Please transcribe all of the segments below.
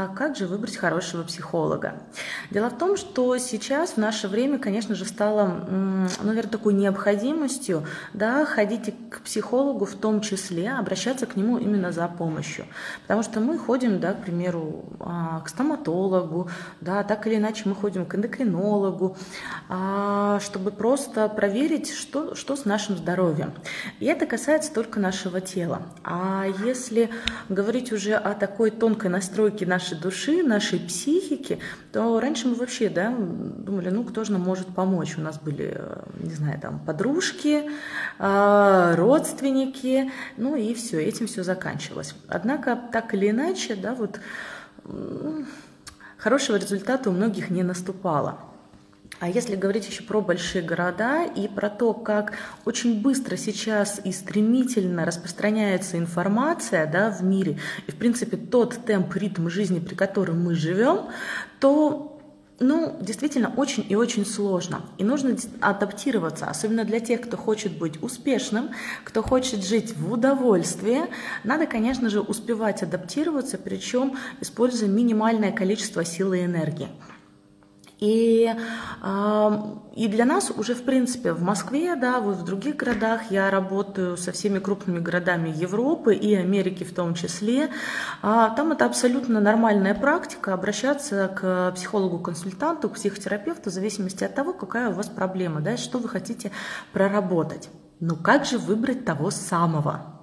А как же выбрать хорошего психолога? Дело в том, что сейчас в наше время, конечно же, стало, наверное, такой необходимостью да, ходить к психологу в том числе, обращаться к нему именно за помощью. Потому что мы ходим, да, к примеру, а, к стоматологу, да, так или иначе мы ходим к эндокринологу, а, чтобы просто проверить, что, что с нашим здоровьем. И это касается только нашего тела. А если говорить уже о такой тонкой настройке нашей нашей души, нашей психики, то раньше мы вообще, да, думали, ну, кто же нам может помочь? У нас были, э, не знаю, там, подружки, э, родственники, ну и все, этим все заканчивалось. Однако, так или иначе, да, вот хорошего результата у многих не наступало. А если говорить еще про большие города и про то, как очень быстро сейчас и стремительно распространяется информация да, в мире, и в принципе тот темп, ритм жизни, при котором мы живем, то ну, действительно, очень и очень сложно. И нужно адаптироваться, особенно для тех, кто хочет быть успешным, кто хочет жить в удовольствии. Надо, конечно же, успевать адаптироваться, причем используя минимальное количество силы и энергии. И, и для нас уже, в принципе, в Москве, да, вот в других городах я работаю со всеми крупными городами Европы и Америки в том числе. А, там это абсолютно нормальная практика обращаться к психологу-консультанту, к психотерапевту в зависимости от того, какая у вас проблема, да, что вы хотите проработать. Но как же выбрать того самого?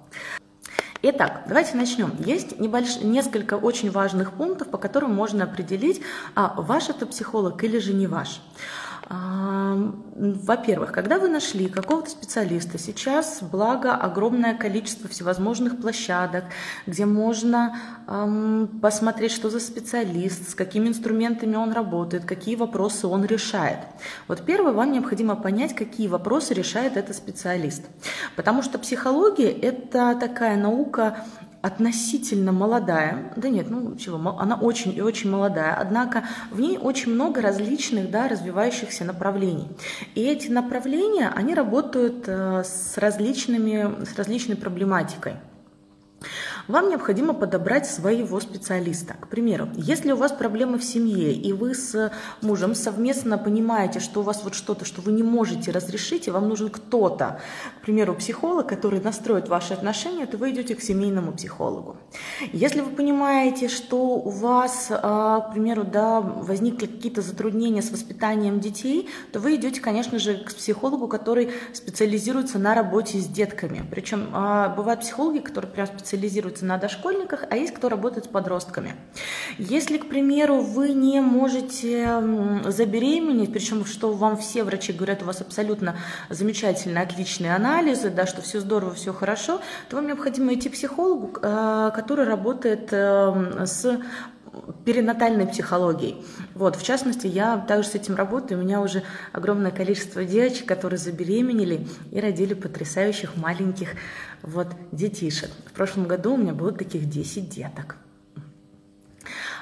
Итак, давайте начнем. Есть небольш... несколько очень важных пунктов, по которым можно определить, а ваш это психолог или же не ваш. Во-первых, когда вы нашли какого-то специалиста, сейчас, благо, огромное количество всевозможных площадок, где можно эм, посмотреть, что за специалист, с какими инструментами он работает, какие вопросы он решает. Вот первое, вам необходимо понять, какие вопросы решает этот специалист. Потому что психология – это такая наука, относительно молодая, да нет, ну чего, она очень и очень молодая, однако в ней очень много различных, да, развивающихся направлений. И эти направления, они работают э, с различными, с различной проблематикой вам необходимо подобрать своего специалиста. К примеру, если у вас проблемы в семье, и вы с мужем совместно понимаете, что у вас вот что-то, что вы не можете разрешить, и вам нужен кто-то, к примеру, психолог, который настроит ваши отношения, то вы идете к семейному психологу. Если вы понимаете, что у вас, а, к примеру, да, возникли какие-то затруднения с воспитанием детей, то вы идете, конечно же, к психологу, который специализируется на работе с детками. Причем а, бывают психологи, которые прям специализируются концентрируется на дошкольниках, а есть кто работает с подростками. Если, к примеру, вы не можете забеременеть, причем что вам все врачи говорят, у вас абсолютно замечательные, отличные анализы, да, что все здорово, все хорошо, то вам необходимо идти к психологу, э, который работает э, с перинатальной психологией. Вот, в частности, я также с этим работаю. У меня уже огромное количество девочек, которые забеременели и родили потрясающих маленьких вот, детишек. В прошлом году у меня было таких 10 деток.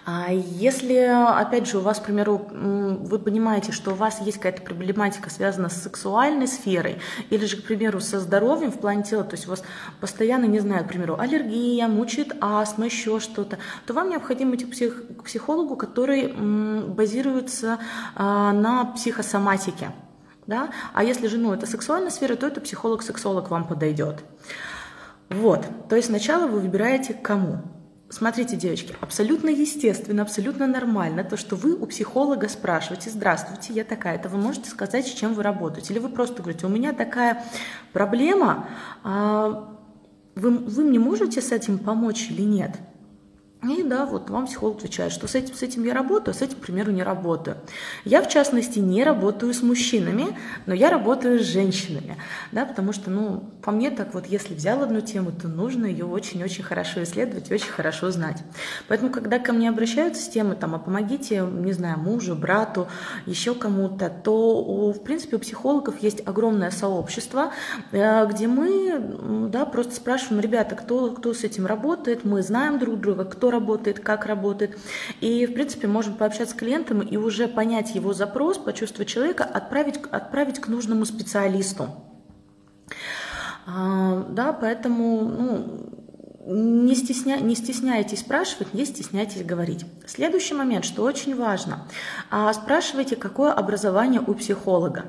А если, опять же, у вас, к примеру, вы понимаете, что у вас есть какая-то проблематика, связанная с сексуальной сферой, или же, к примеру, со здоровьем в плане тела, то есть у вас постоянно, не знаю, к примеру, аллергия, мучает астма, еще что-то, то вам необходимо идти к психологу, который базируется а, на психосоматике. Да? А если же ну, это сексуальная сфера, то это психолог-сексолог вам подойдет. Вот, то есть сначала вы выбираете кому. Смотрите, девочки, абсолютно естественно, абсолютно нормально то, что вы у психолога спрашиваете, здравствуйте, я такая-то, вы можете сказать, с чем вы работаете? Или вы просто говорите, у меня такая проблема, а вы, вы мне можете с этим помочь или нет? И да, вот вам психолог отвечает, что с этим, с этим я работаю, а с этим, к примеру, не работаю. Я, в частности, не работаю с мужчинами, но я работаю с женщинами, да, потому что, ну, по мне так вот, если взял одну тему, то нужно ее очень-очень хорошо исследовать, очень хорошо знать. Поэтому, когда ко мне обращаются с темой, там, а помогите, не знаю, мужу, брату, еще кому-то, то, у, в принципе, у психологов есть огромное сообщество, э, где мы, да, просто спрашиваем, ребята, кто, кто с этим работает, мы знаем друг друга, кто работает, как работает. И, в принципе, можем пообщаться с клиентом и уже понять его запрос, почувствовать человека, отправить, отправить к нужному специалисту. А, да, поэтому, ну, не, стесня... не стесняйтесь спрашивать, не стесняйтесь говорить. Следующий момент, что очень важно, а, спрашивайте, какое образование у психолога.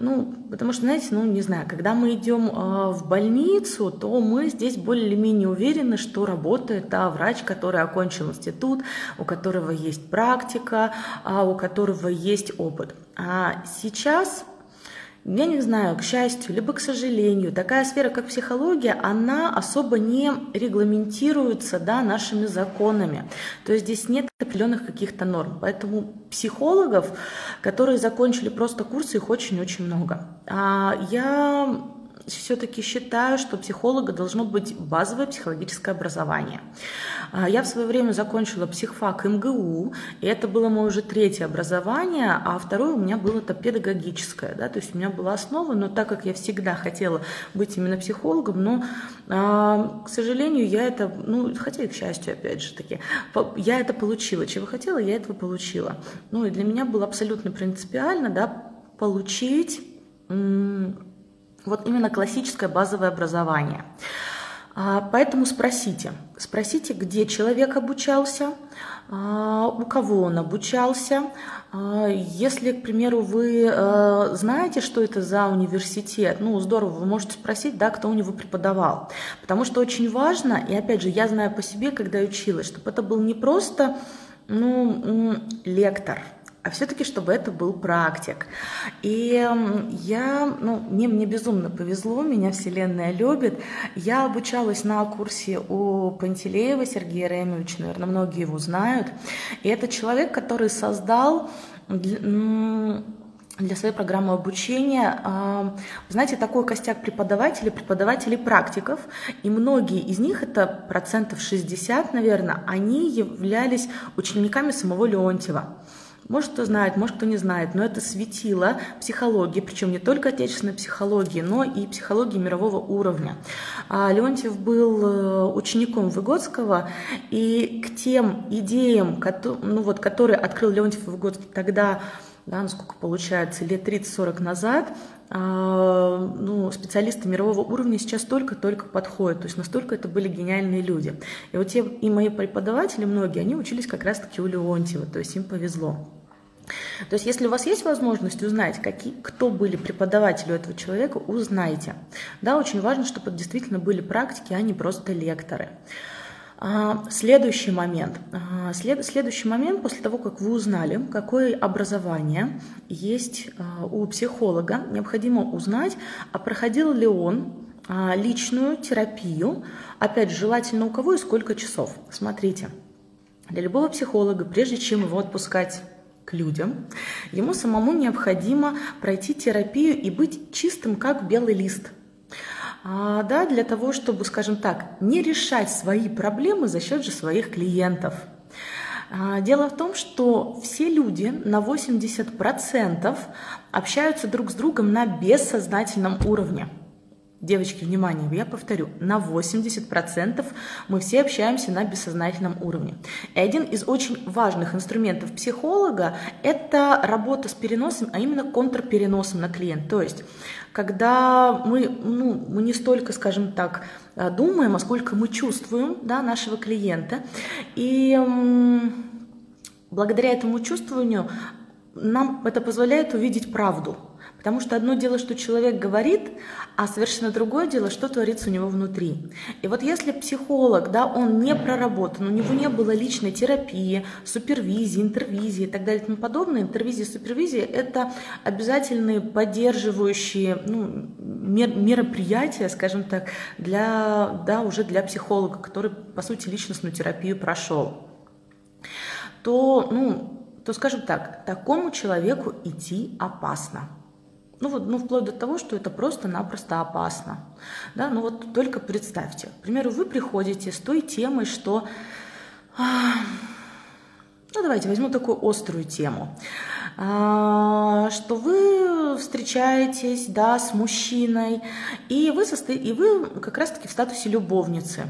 Ну, потому что, знаете, ну, не знаю, когда мы идем э, в больницу, то мы здесь более или менее уверены, что работает та врач, который окончил институт, у которого есть практика, а у которого есть опыт. А сейчас я не знаю, к счастью, либо к сожалению, такая сфера, как психология, она особо не регламентируется да, нашими законами. То есть здесь нет определенных каких-то норм. Поэтому психологов, которые закончили просто курсы, их очень-очень много. А я все-таки считаю, что психолога должно быть базовое психологическое образование. А, я в свое время закончила психфак МГУ, и это было мое уже третье образование, а второе у меня было это педагогическое, да, то есть у меня была основа, но так как я всегда хотела быть именно психологом, но, а, к сожалению, я это, ну, хотя и к счастью, опять же таки, я это получила, чего хотела, я этого получила. Ну, и для меня было абсолютно принципиально, да, получить вот именно классическое базовое образование. А, поэтому спросите, спросите, где человек обучался, а, у кого он обучался. А, если, к примеру, вы знаете, что это за университет, ну, здорово, вы можете спросить, да, кто у него преподавал. Потому что очень важно, и опять же, я знаю по себе, когда училась, чтобы это был не просто ну, лектор – а все-таки, чтобы это был практик. И я, ну, мне, мне безумно повезло, меня Вселенная любит. Я обучалась на курсе у Пантелеева Сергея Ремовича, наверное, многие его знают. И это человек, который создал для своей программы обучения. А, знаете, такой костяк преподавателей, преподавателей практиков, и многие из них, это процентов 60, наверное, они являлись учениками самого Леонтьева. Может, кто знает, может, кто не знает, но это светило психологии, причем не только отечественной психологии, но и психологии мирового уровня. А Леонтьев был э, учеником Выгодского, и к тем идеям, ну вот, которые открыл Леонтьев и Выгодский тогда, да, насколько получается, лет 30-40 назад, а, ну, специалисты мирового уровня сейчас только-только подходят, то есть настолько это были гениальные люди. И вот те и мои преподаватели, многие, они учились как раз-таки у Леонтьева, то есть им повезло. То есть, если у вас есть возможность узнать, какие, кто были преподаватели этого человека, узнайте. Да, очень важно, чтобы это действительно были практики, а не просто лекторы. А, следующий момент. А, след, следующий момент, после того, как вы узнали, какое образование есть а, у психолога, необходимо узнать, а проходил ли он личную терапию, опять желательно у кого и сколько часов. Смотрите, для любого психолога, прежде чем его отпускать к людям, ему самому необходимо пройти терапию и быть чистым, как белый лист. А, да, для того, чтобы, скажем так, не решать свои проблемы за счет же своих клиентов. А, дело в том, что все люди на 80% общаются друг с другом на бессознательном уровне. Девочки, внимание, я повторю, на 80% мы все общаемся на бессознательном уровне. И один из очень важных инструментов психолога – это работа с переносом, а именно контрпереносом на клиент. То есть, когда мы, ну, мы не столько, скажем так, думаем, а сколько мы чувствуем да, нашего клиента. И благодаря этому чувствованию нам это позволяет увидеть правду – Потому что одно дело, что человек говорит, а совершенно другое дело, что творится у него внутри. И вот если психолог, да, он не проработан, у него не было личной терапии, супервизии, интервизии и так далее и тому подобное, интервизия, супервизия – это обязательные поддерживающие ну, мероприятия, скажем так, для, да, уже для психолога, который, по сути, личностную терапию прошел, то, ну, то, скажем так, такому человеку идти опасно. Ну вот, ну вплоть до того, что это просто-напросто опасно. Да, ну вот только представьте, к примеру, вы приходите с той темой, что, а, ну давайте возьму такую острую тему, а, что вы встречаетесь, да, с мужчиной, и вы, состо... и вы как раз-таки в статусе любовницы,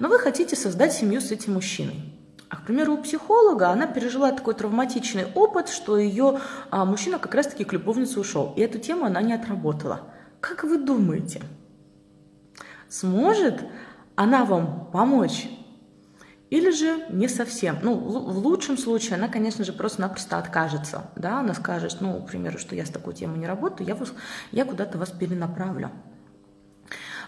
но вы хотите создать семью с этим мужчиной. А, к примеру, у психолога она пережила такой травматичный опыт, что ее а, мужчина как раз-таки к любовнице ушел. И эту тему она не отработала. Как вы думаете, сможет она вам помочь или же не совсем. Ну, в лучшем случае она, конечно же, просто-напросто откажется. Да? Она скажет, ну, к примеру, что я с такой темой не работаю, я, вас, я куда-то вас перенаправлю.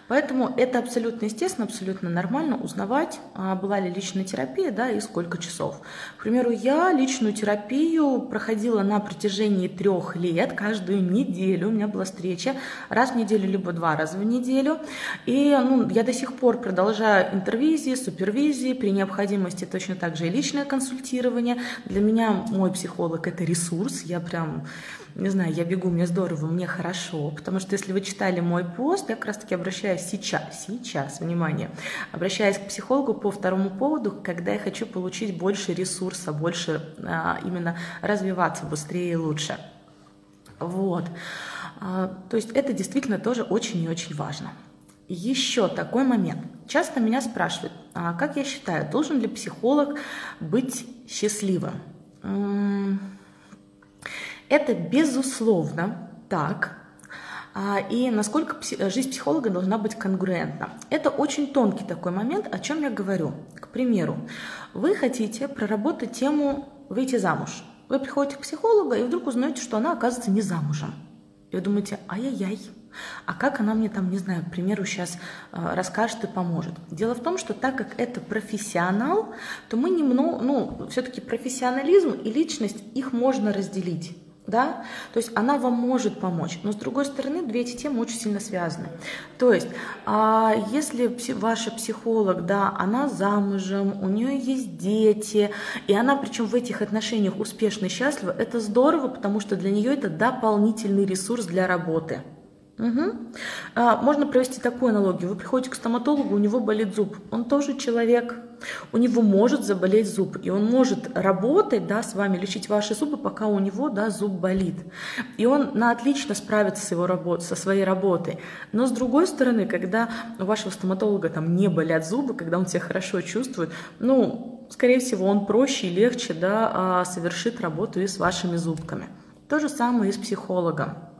Поэтому это абсолютно естественно, абсолютно нормально узнавать, а, была ли личная терапия, да, и сколько часов. К примеру, я личную терапию проходила на протяжении трех лет, каждую неделю у меня была встреча, раз в неделю, либо два раза в неделю. И ну, я до сих пор продолжаю интервизии, супервизии, при необходимости точно так же и личное консультирование. Для меня мой психолог – это ресурс, я прям не знаю, я бегу, мне здорово, мне хорошо, потому что если вы читали мой пост, я как раз таки обращаюсь сейчас, сейчас, внимание, обращаюсь к психологу по второму поводу, когда я хочу получить больше ресурса, больше а, именно развиваться быстрее и лучше. Вот. А, то есть это действительно тоже очень и очень важно. Еще такой момент. Часто меня спрашивают, а как я считаю, должен ли психолог быть счастливым? Это безусловно так. А, и насколько жизнь психолога должна быть конгруентна. Это очень тонкий такой момент, о чем я говорю. К примеру, вы хотите проработать тему выйти замуж. Вы приходите к психологу и вдруг узнаете, что она оказывается не замужем. И вы думаете, ай-яй-яй, а как она мне там, не знаю, к примеру, сейчас э, расскажет и поможет? Дело в том, что так как это профессионал, то мы немного, ну, все-таки профессионализм и личность, их можно разделить да, то есть она вам может помочь, но с другой стороны две эти темы очень сильно связаны. То есть, а если ваша психолог, да, она замужем, у нее есть дети, и она причем в этих отношениях успешно и счастлива, это здорово, потому что для нее это дополнительный ресурс для работы. Угу. А, можно провести такую аналогию. Вы приходите к стоматологу, у него болит зуб. Он тоже человек. У него может заболеть зуб. И он может работать да, с вами, лечить ваши зубы, пока у него да, зуб болит. И он на отлично справится с его работ, со своей работой. Но с другой стороны, когда у вашего стоматолога там не болят зубы, когда он себя хорошо чувствует, ну, скорее всего, он проще и легче да, а, совершит работу и с вашими зубками. То же самое и с психологом.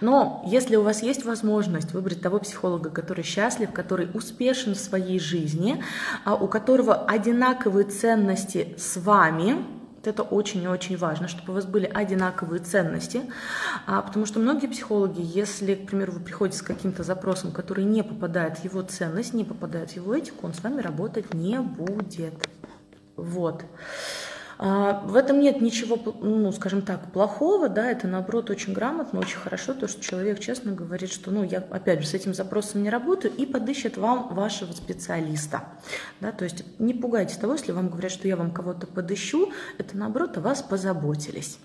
Но если у вас есть возможность выбрать того психолога, который счастлив, который успешен в своей жизни, а у которого одинаковые ценности с вами, это очень и очень важно, чтобы у вас были одинаковые ценности, а, потому что многие психологи, если, к примеру, вы приходите с каким-то запросом, который не попадает в его ценность, не попадает в его этику, он с вами работать не будет. Вот. А, в этом нет ничего, ну, скажем так, плохого, да, это наоборот очень грамотно, очень хорошо, то, что человек честно говорит, что, ну, я, опять же, с этим запросом не работаю, и подыщет вам вашего специалиста, да, то есть не пугайтесь того, если вам говорят, что я вам кого-то подыщу, это наоборот о вас позаботились.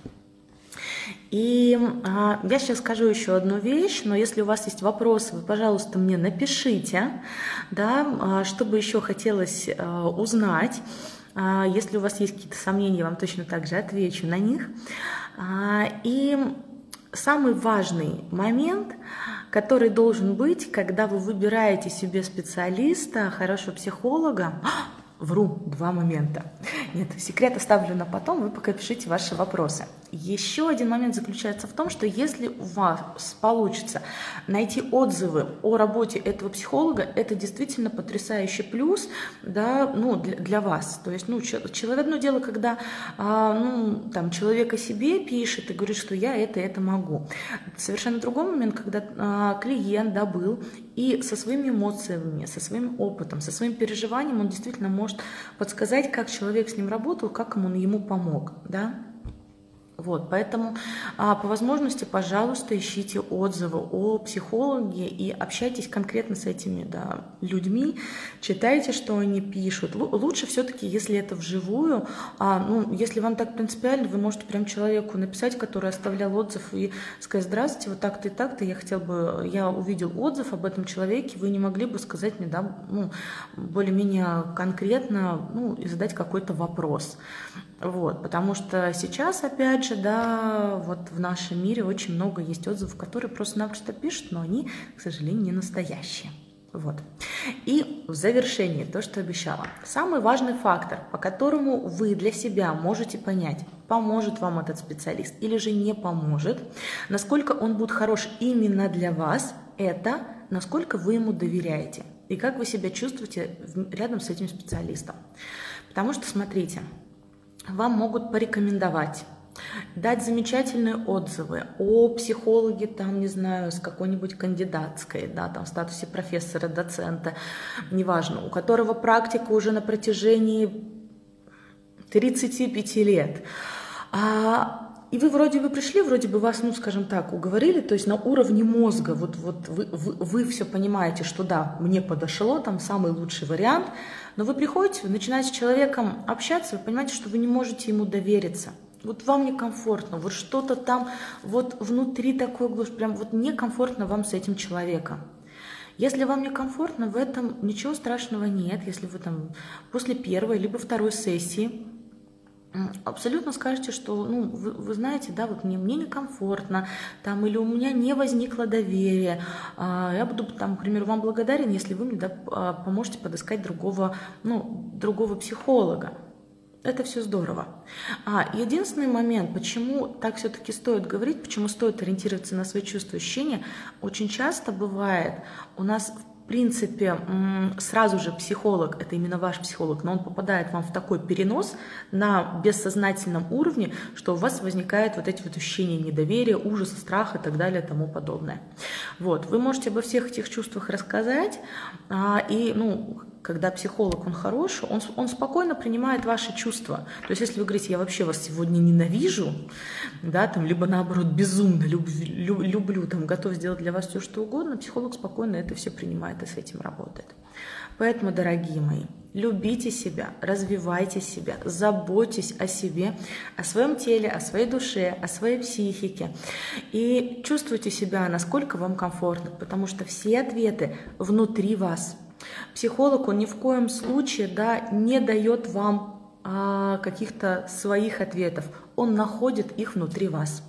И а, я сейчас скажу еще одну вещь, но если у вас есть вопросы, вы, пожалуйста, мне напишите, да, а, чтобы еще хотелось а, узнать. А, если у вас есть какие-то сомнения, я вам точно так же отвечу на них. А, и самый важный момент, который должен быть, когда вы выбираете себе специалиста, хорошего психолога, Вру, два момента. Нет, секрет оставлю на потом, вы пока пишите ваши вопросы. Еще один момент заключается в том, что если у вас получится найти отзывы о работе этого психолога, это действительно потрясающий плюс да, ну, для, для вас. То есть, ну, человек, одно дело, когда а, ну, там, человек о себе пишет и говорит, что я это, это могу. Совершенно другой момент, когда а, клиент да, был и со своими эмоциями, со своим опытом, со своим переживанием он действительно может подсказать, как человек с ним работал, как ему, ему помог. Да? Вот, поэтому а, по возможности, пожалуйста, ищите отзывы о психологе и общайтесь конкретно с этими да, людьми, читайте, что они пишут. Л- лучше все-таки, если это вживую, а, ну, если вам так принципиально, вы можете прям человеку написать, который оставлял отзыв, и сказать, здравствуйте, вот так-то и так-то, я хотел бы, я увидел отзыв об этом человеке, вы не могли бы сказать мне, да, ну, более-менее конкретно, ну, и задать какой-то вопрос. Вот, потому что сейчас, опять же, да, вот в нашем мире очень много есть отзывов, которые просто-напросто пишут, но они, к сожалению, не настоящие. Вот. И в завершении то, что обещала. Самый важный фактор, по которому вы для себя можете понять, поможет вам этот специалист или же не поможет, насколько он будет хорош именно для вас, это насколько вы ему доверяете. и как вы себя чувствуете рядом с этим специалистом. Потому что, смотрите, вам могут порекомендовать дать замечательные отзывы о психологе, там, не знаю, с какой-нибудь кандидатской, да, там, в статусе профессора, доцента, неважно, у которого практика уже на протяжении 35 лет. А, и вы вроде бы пришли, вроде бы вас, ну, скажем так, уговорили, то есть на уровне мозга, вот, вот вы, вы, вы все понимаете, что да, мне подошло, там самый лучший вариант, но вы приходите, вы начинаете с человеком общаться, вы понимаете, что вы не можете ему довериться – вот вам некомфортно, вот что-то там вот внутри такое прям вот некомфортно вам с этим человеком. Если вам некомфортно, в этом ничего страшного нет, если вы там после первой либо второй сессии абсолютно скажете, что, ну, вы, вы знаете, да, вот мне, мне некомфортно, там, или у меня не возникло доверия, а, я буду, там, к примеру, вам благодарен, если вы мне да, а, поможете подыскать другого, ну, другого психолога. Это все здорово. А единственный момент, почему так все-таки стоит говорить, почему стоит ориентироваться на свои чувства ощущения, очень часто бывает у нас в принципе сразу же психолог, это именно ваш психолог, но он попадает вам в такой перенос на бессознательном уровне, что у вас возникает вот эти вот ощущения недоверия, ужаса, страха и так далее тому подобное. Вот, вы можете обо всех этих чувствах рассказать, а, и, ну, когда психолог, он хороший, он, он спокойно принимает ваши чувства. То есть, если вы говорите, я вообще вас сегодня ненавижу, да, там, либо наоборот безумно люблю, люблю, там, готов сделать для вас все, что угодно, психолог спокойно это все принимает и с этим работает. Поэтому, дорогие мои, любите себя, развивайте себя, заботьтесь о себе, о своем теле, о своей душе, о своей психике. И чувствуйте себя, насколько вам комфортно, потому что все ответы внутри вас – Психолог, он ни в коем случае да, не дает вам а, каких-то своих ответов, он находит их внутри вас.